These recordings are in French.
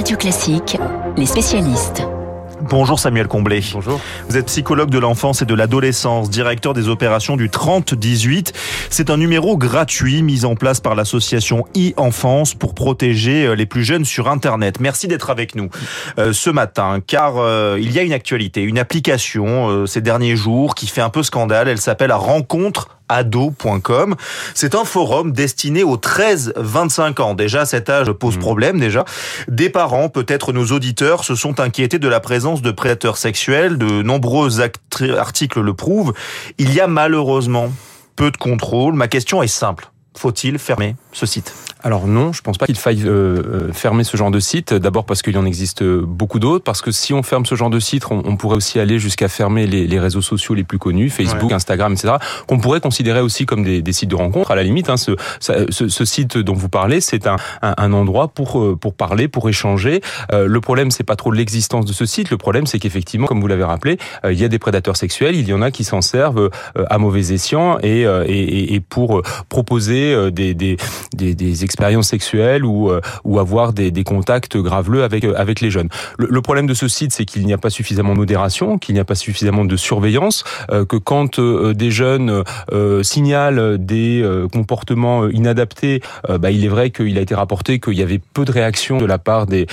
Radio Classique, les spécialistes. Bonjour Samuel Comblé. Bonjour. Vous êtes psychologue de l'enfance et de l'adolescence, directeur des opérations du 30-18. C'est un numéro gratuit mis en place par l'association e-enfance pour protéger euh, les plus jeunes sur Internet. Merci d'être avec nous euh, ce matin, car euh, il y a une actualité, une application euh, ces derniers jours qui fait un peu scandale. Elle s'appelle Rencontre ado.com. C'est un forum destiné aux 13-25 ans. Déjà, cet âge pose problème déjà. Des parents, peut-être nos auditeurs, se sont inquiétés de la présence de prédateurs sexuels. De nombreux articles le prouvent. Il y a malheureusement peu de contrôle. Ma question est simple. Faut-il fermer ce site? Alors non, je pense pas qu'il faille euh, euh, fermer ce genre de site. D'abord parce qu'il y en existe beaucoup d'autres. Parce que si on ferme ce genre de site, on, on pourrait aussi aller jusqu'à fermer les, les réseaux sociaux les plus connus, Facebook, Ouais. Instagram, etc. Qu'on pourrait considérer aussi comme des, des sites de rencontres. À la limite, hein, ce, ça- ce, ce site dont vous parlez, c'est un, un, un endroit pour euh, pour parler, pour échanger. Euh, le problème, c'est pas trop l'existence de ce site. Le problème, c'est qu'effectivement, comme vous l'avez rappelé, euh, il y a des prédateurs sexuels. Il y en a qui s'en servent euh, à mauvais escient et, euh, et, et- et pour euh, proposer euh, des, des, des, des expériences sexuelles ou, euh, ou avoir des, des contacts graveleux avec, euh, avec les jeunes. Le, le problème de ce site, c'est qu'il n'y a pas suffisamment de modération, qu'il n'y a pas suffisamment de surveillance, euh, que quand des jeunes signalent des comportements inadaptés, bah, il est vrai qu'il a été rapporté qu'il y avait peu de réactions de la part des,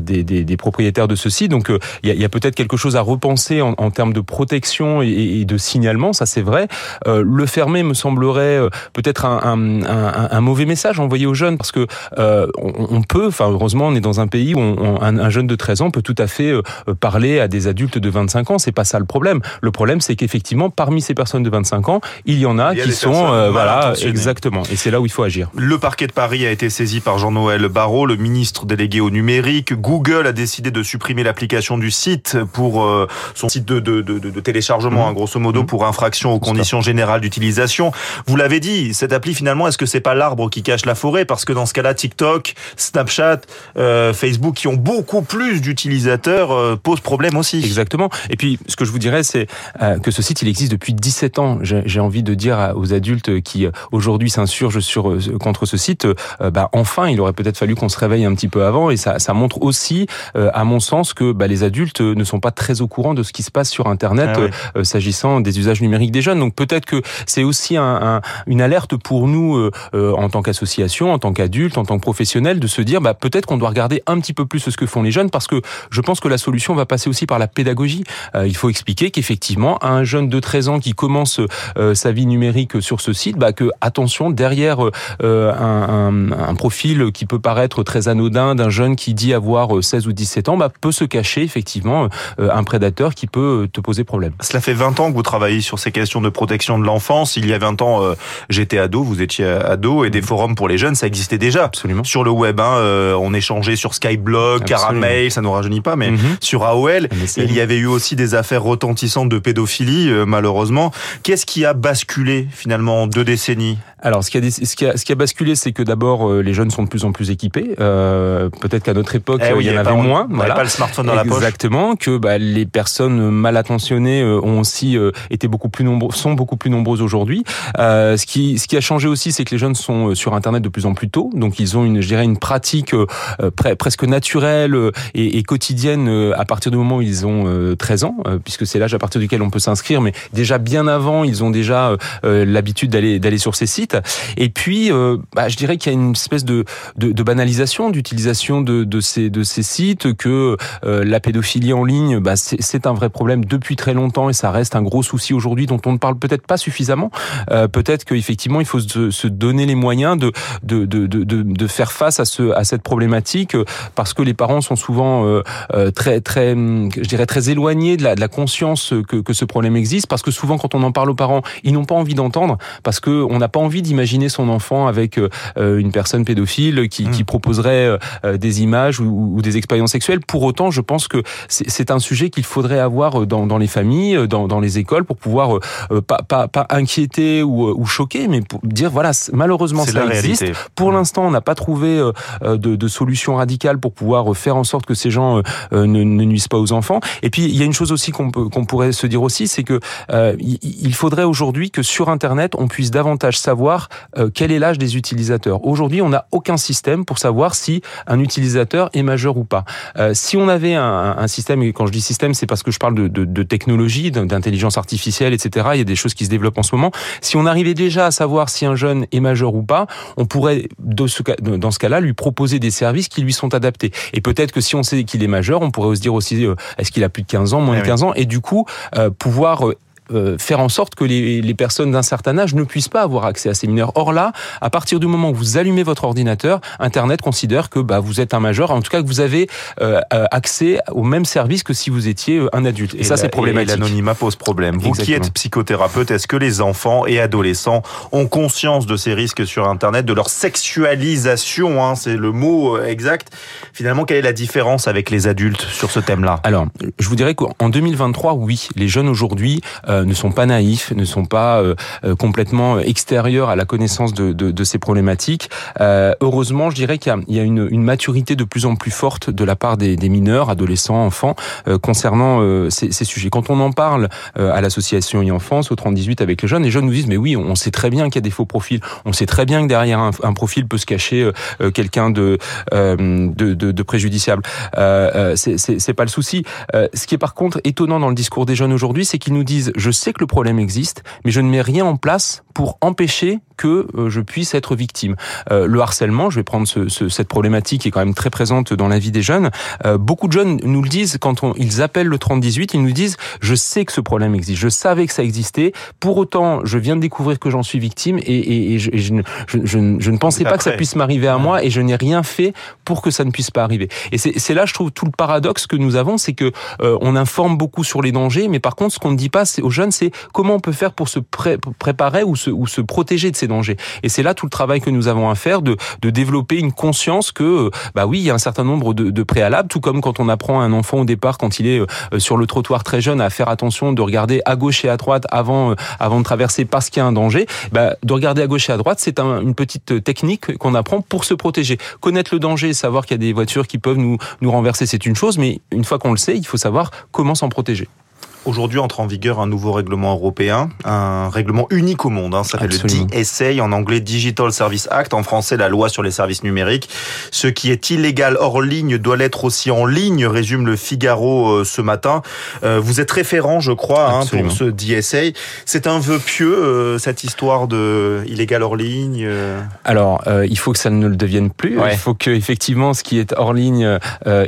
des, des, des propriétaires de ce site. Donc il y a, a peut-être quelque chose à repenser en, en termes de protection et, de signalement, ça c'est vrai. Le fermer me semblerait peut-être un, un, un, un mauvais message envoyé aux jeunes parce que euh, on, on peut, enfin heureusement on est dans un pays où on- on- un, un jeune de 13 ans peut tout à fait euh, parler à des adultes de 25 ans, c'est pas ça le problème. Le problème c'est qu'effectivement parmi ces personnes de 25 ans, il y en a Il y a qui sont euh, voilà exactement et c'est là où il faut agir. Le parquet de Paris a été saisi par Jean-Noël Barrot, le ministre délégué au numérique. Google a décidé de supprimer l'application du site pour euh, son site de, de, de, de téléchargement, Mhm. hein, grosso modo, Mhm. pour infraction aux conditions générales d'utilisation. Vous l'avez dit, cette appli finalement, est-ce que c'est pas l'arbre qui cache la forêt? Parce que dans ce cas-là, TikTok, Snapchat, euh, Facebook, qui ont beaucoup plus d'utilisateurs, euh, posent problème aussi. Exactement. Et puis, ce que je vous dirais, c'est euh, que ce site, il existe depuis 17 ans. J'ai envie de dire aux adultes qui euh, aujourd'hui s'insurgent sur euh, contre ce site, euh, bah enfin, il aurait peut-être fallu qu'on se réveille un petit peu avant. Et ça, ça montre aussi, euh, à mon sens, que bah, les adultes ne sont pas très au courant de ce qui se passe sur Internet Ah s'agissant des usages numériques des jeunes. Donc peut-être que c'est aussi un, un- une alerte pour nous euh, euh, en tant qu'association, en tant qu'adultes, en tant que professionnels, de se dire bah, peut-être qu'on doit regarder un petit peu plus ce que font les jeunes, parce que je pense que la solution va passer aussi par la pédagogie. Euh, il faut expliquer qu'effectivement, un jeune de 13 ans qui commence euh, sa vie numérique sur ce site, bah, que attention, derrière euh, un, un- un profil qui peut paraître très anodin d'un jeune qui dit avoir euh, 16 ou 17 ans, bah, peut se cacher effectivement euh, un prédateur qui peut euh, te poser problème. Cela fait 20 ans que vous travaillez sur ces questions de protection de l'enfance. Il y a 20 ans, euh, j'étais ado, vous étiez ado, et des forums pour les jeunes, ça existait déjà. Absolument. Sur le web, hein, euh, on échangeait sur Skyblog. Caramel, ça nous rajeunit pas, mais Mhm. sur AOL. MSN. Il y avait eu aussi des affaires retentissantes de pédophilie, euh, malheureusement. Qu'est-ce qui a basculé finalement en deux décennies? Alors, ce qui a, ce qui a, ce qui a basculé, c'est que d'abord, euh, les jeunes sont de plus en plus équipés. Euh, Peut-être qu'à notre époque, Eh oui, il y en avait pas- moins. on n'avait pas le smartphone dans la poche. Exactement. Que bah, les personnes mal attentionnées euh, ont aussi euh, été beaucoup plus nombreux, sont beaucoup plus nombreuses aujourd'hui. Euh, ce qui, ce qui a changé aussi, c'est que les jeunes sont euh, sur Internet de plus en plus tôt. Donc, ils ont une, je dirais, une pratique pre- presque naturelle et, et quotidienne euh, à partir du moment où ils ont euh, 13 ans, euh, puisque c'est l'âge à partir duquel on peut s'inscrire. Mais déjà bien avant, ils ont déjà l'habitude d'aller d'aller sur ces sites. Et puis, euh, bah, je dirais qu'il y a une espèce de, banalisation d'utilisation de, ces sites, que euh, la pédophilie en ligne, bah, c'est un vrai problème depuis très longtemps et ça reste un gros souci aujourd'hui dont on ne parle peut-être pas suffisamment. Euh, peut-être qu'effectivement, il faut se, donner les moyens de faire face à ce à cette problématique parce que les parents sont souvent très très hum, je dirais très éloignés de la, conscience que, ce problème existe parce que souvent quand on en parle aux parents ils n'ont pas envie d'entendre parce que on n'a pas envie d'imaginer son enfant avec euh, une personne pédophile qui, qui proposerait euh, des images ou, ou des expériences sexuelles pour autant je pense que c'est un sujet qu'il faudrait avoir dans, dans les familles dans, dans les écoles pour pouvoir euh, pas, pas, pas inquiéter ou, ou choquer mais pour dire voilà malheureusement ça existe réalité. pour l'instant, on n'a pas trouvé de, de solution radicale pour pouvoir faire en sorte que ces gens ne, ne nuisent pas aux enfants. Et puis, il y a une chose aussi qu'on pourrait se dire aussi, c'est que euh, il faudrait aujourd'hui que sur Internet, on puisse davantage savoir savoir quel est l'âge des utilisateurs. Aujourd'hui, on n'a aucun système pour savoir si un utilisateur est majeur ou pas. si on avait un, un, système, et quand je dis système, c'est parce que je parle de, de, de technologie, d'intelligence artificielle, etc. Il y a des choses qui se développent en ce moment. Si on arrivait déjà à savoir si un jeune est majeur ou pas, on pourrait, dans ce cas-là, lui proposer des services qui lui sont adaptés. Et peut-être que si on sait qu'il est majeur, on pourrait se dire aussi, euh, est-ce qu'il a plus de 15 ans, moins de 15 ans, et du coup, euh, pouvoir euh, euh, faire en sorte que les, les personnes d'un certain âge ne puissent pas avoir accès à ces mineurs. Or là, à partir du moment où vous allumez votre ordinateur, Internet considère que bah, vous êtes un majeur, en tout cas que vous avez euh, euh accès au même service que si vous étiez un adulte. Et, et ça, c'est problématique. L'anonymat pose problème. Vous Exactement. qui êtes psychothérapeute, est-ce que les enfants et adolescents ont conscience de ces risques sur Internet, de leur sexualisation, hein, c'est le mot exact. Finalement, quelle est la différence avec les adultes sur ce thème-là? Alors, je vous dirais qu'en 2023, oui, les jeunes aujourd'hui euh, ne sont pas naïfs, ne sont pas euh, euh, complètement extérieurs à la connaissance de, de, de ces problématiques. heureusement, je dirais qu'il y, y a, une, une, maturité de plus en plus forte de la part des, des mineurs, adolescents, enfants, concernant ces, ces, sujets. Quand on en parle à l'association e-enfance, au 3018 avec les jeunes, les jeunes nous disent mais oui, on sait très bien qu'il y a des faux profils, on sait très bien que derrière un, un profil peut se cacher quelqu'un de, de, de, de, préjudiciable. c'est pas le souci. ce qui est par contre étonnant dans le discours des jeunes aujourd'hui, c'est qu'ils nous disent je sais que le problème existe, mais je ne mets rien en place pour empêcher que euh, je puisse être victime. Euh, le harcèlement, je vais prendre ce, ce, cette problématique qui est quand même très présente dans la vie des jeunes. Euh, beaucoup de jeunes nous le disent quand on, ils appellent le 3018, ils nous disent je sais que ce problème existe, je savais que ça existait. Pour autant, je viens de découvrir que j'en suis victime et, et, et, je, et je, je, je, je, ne pensais pas que ça puisse m'arriver à moi et je n'ai rien fait pour que ça ne puisse pas arriver. Et c'est là, je trouve, tout le paradoxe que nous avons, c'est que euh, on informe beaucoup sur les dangers, mais par contre, ce qu'on ne dit pas aux jeunes, c'est comment on peut faire pour se pré préparer ou se, protéger de ces dangers. Et c'est là tout le travail que nous avons à faire de, développer une conscience que, bah oui, il y a un certain nombre de, préalables, tout comme quand on apprend à un enfant au départ, quand il est euh, sur le trottoir très jeune, à faire attention de regarder à gauche et à droite avant, euh, avant de traverser parce qu'il y a un danger. Bah, de regarder à gauche et à droite, c'est un, une petite technique qu'on apprend pour se protéger. Connaître le danger, savoir qu'il y a des voitures qui peuvent nous, nous renverser, c'est une chose, mais une fois qu'on le sait, il faut savoir comment s'en protéger. Aujourd'hui entre en vigueur un nouveau règlement européen, un règlement unique au monde. Hein, ça s'appelle le DSA, en anglais Digital Service Act, en français la loi sur les services numériques. Ce qui est illégal hors ligne doit l'être aussi en ligne, résume le Figaro euh, ce matin. Euh, vous êtes référent, je crois, hein, pour ce DSA. C'est un vœu pieux, euh, cette histoire de illégal hors ligne Alors, il faut que ça ne le devienne plus. Ouais. Il faut que effectivement ce qui est hors ligne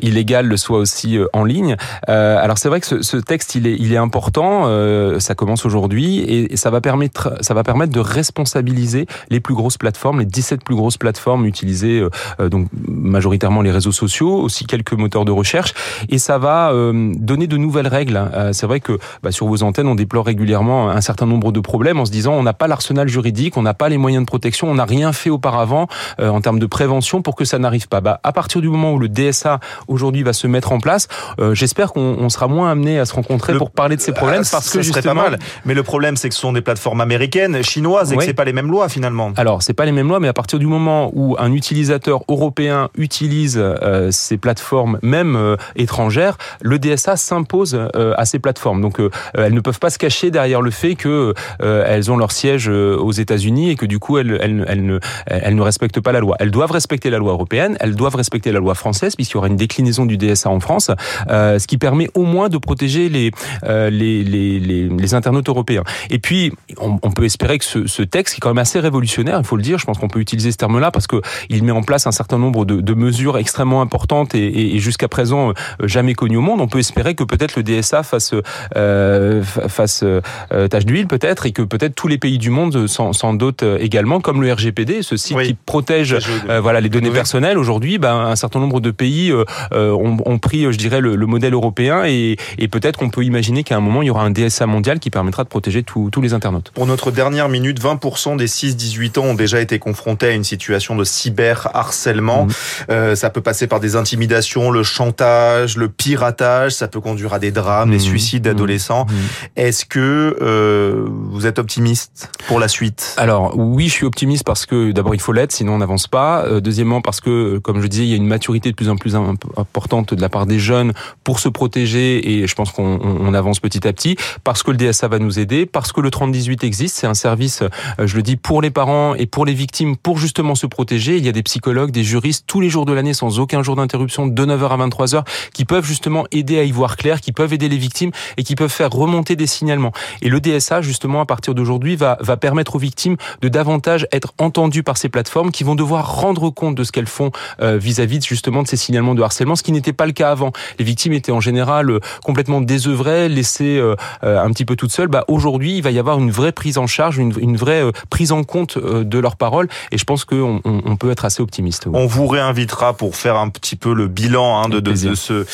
illégal le soit aussi en ligne. alors c'est vrai que ce, ce texte, il est il est important, euh, ça commence aujourd'hui et, et, ça va permettre ça va permettre de responsabiliser les plus grosses plateformes, les 17 plus grosses plateformes utilisées euh, donc majoritairement les réseaux sociaux, aussi quelques moteurs de recherche et ça va euh, donner de nouvelles règles. Euh, c'est vrai que bah, sur vos antennes, on déplore régulièrement un certain nombre de problèmes en se disant on n'a pas l'arsenal juridique, on n'a pas les moyens de protection, on n'a rien fait auparavant euh, en termes de prévention pour que ça n'arrive pas. Bah, à partir du moment où le DSA aujourd'hui va se mettre en place, j'espère qu'on sera moins amené à se rencontrer le... pour parler de ces problèmes ah, parce que serait pas mal. Mais le problème, c'est que ce sont des plateformes américaines, chinoises, et oui. que c'est pas les mêmes lois finalement. Alors, c'est pas les mêmes lois, mais à partir du moment où un utilisateur européen utilise euh, ces plateformes, même euh, étrangères, le DSA s'impose euh, à ces plateformes. Donc, euh, elles ne peuvent pas se cacher derrière le fait que euh, elles ont leur siège aux États-Unis et que du coup, elles, elles, elles, ne, elles ne respectent pas la loi. Elles doivent respecter la loi européenne, elles doivent respecter la loi française, puisqu'il y aura une déclinaison du DSA en France, ce qui permet au moins de protéger les euh, les, les, les, les, internautes européens. Et puis, on, on peut espérer que ce, ce, texte, qui est quand même assez révolutionnaire, il faut le dire, je pense qu'on peut utiliser ce terme-là parce que il met en place un certain nombre de, de mesures extrêmement importantes et, jusqu'à présent euh, jamais connues au monde. On peut espérer que peut-être le DSA fasse, euh, fasse euh, tâche d'huile peut-être et que peut-être tous les pays du monde s'en dotent également, comme le RGPD, ce site oui. qui protège euh, voilà les données oui. personnelles. Aujourd'hui, ben, un certain nombre de pays ont, ont, pris, je dirais, le, le modèle européen et, et peut-être qu'on peut imaginer qu'à un moment, il y aura un DSA mondial qui permettra de protéger tous les internautes. Pour notre dernière minute, 20% des 6-18 ans ont déjà été confrontés à une situation de cyberharcèlement. Mmh. Euh, ça peut passer par des intimidations, le chantage, le piratage, ça peut conduire à des drames, mmh. des suicides d'adolescents. Mmh. Est-ce que euh, vous êtes optimiste pour la suite? Alors oui, je suis optimiste parce que d'abord il faut l'être, sinon on n'avance pas. Euh, deuxièmement parce que, comme je disais, il y a une maturité de plus en plus importante de la part des jeunes pour se protéger et je pense qu'on on avance avance petit à petit, parce que le DSA va nous aider, parce que le 3018 existe. C'est un service, euh, je le dis, pour les parents et pour les victimes, pour justement se protéger. Il y a des psychologues, des juristes tous les jours de l'année, sans aucun jour d'interruption, de 9h à 23h, qui peuvent justement aider à y voir clair, qui peuvent aider les victimes et qui peuvent faire remonter des signalements. Et le DSA, justement, à partir d'aujourd'hui, va, va permettre aux victimes de davantage être entendues par ces plateformes qui vont devoir rendre compte de ce qu'elles font euh, vis-à-vis justement de ces signalements de harcèlement, ce qui n'était pas le cas avant. Les victimes étaient en général euh, complètement désœuvrées, laissées euh, un petit peu toutes seules. Bah, aujourd'hui, il va y avoir une vraie prise en charge, une, une vraie prise en compte de leurs paroles. Et je pense qu'on on, on peut être assez optimiste. On vous réinvitera pour faire un petit peu le bilan hein, de, de, de, ce,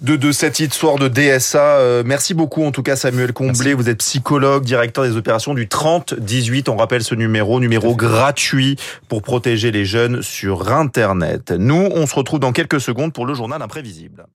de, de cette histoire de DSA. merci beaucoup en tout cas Samuel Comblé. Vous êtes psychologue, directeur des opérations du 30-18. On rappelle ce numéro, numéro gratuit pour protéger les jeunes sur Internet. Nous, on se retrouve dans quelques secondes pour le journal imprévisible.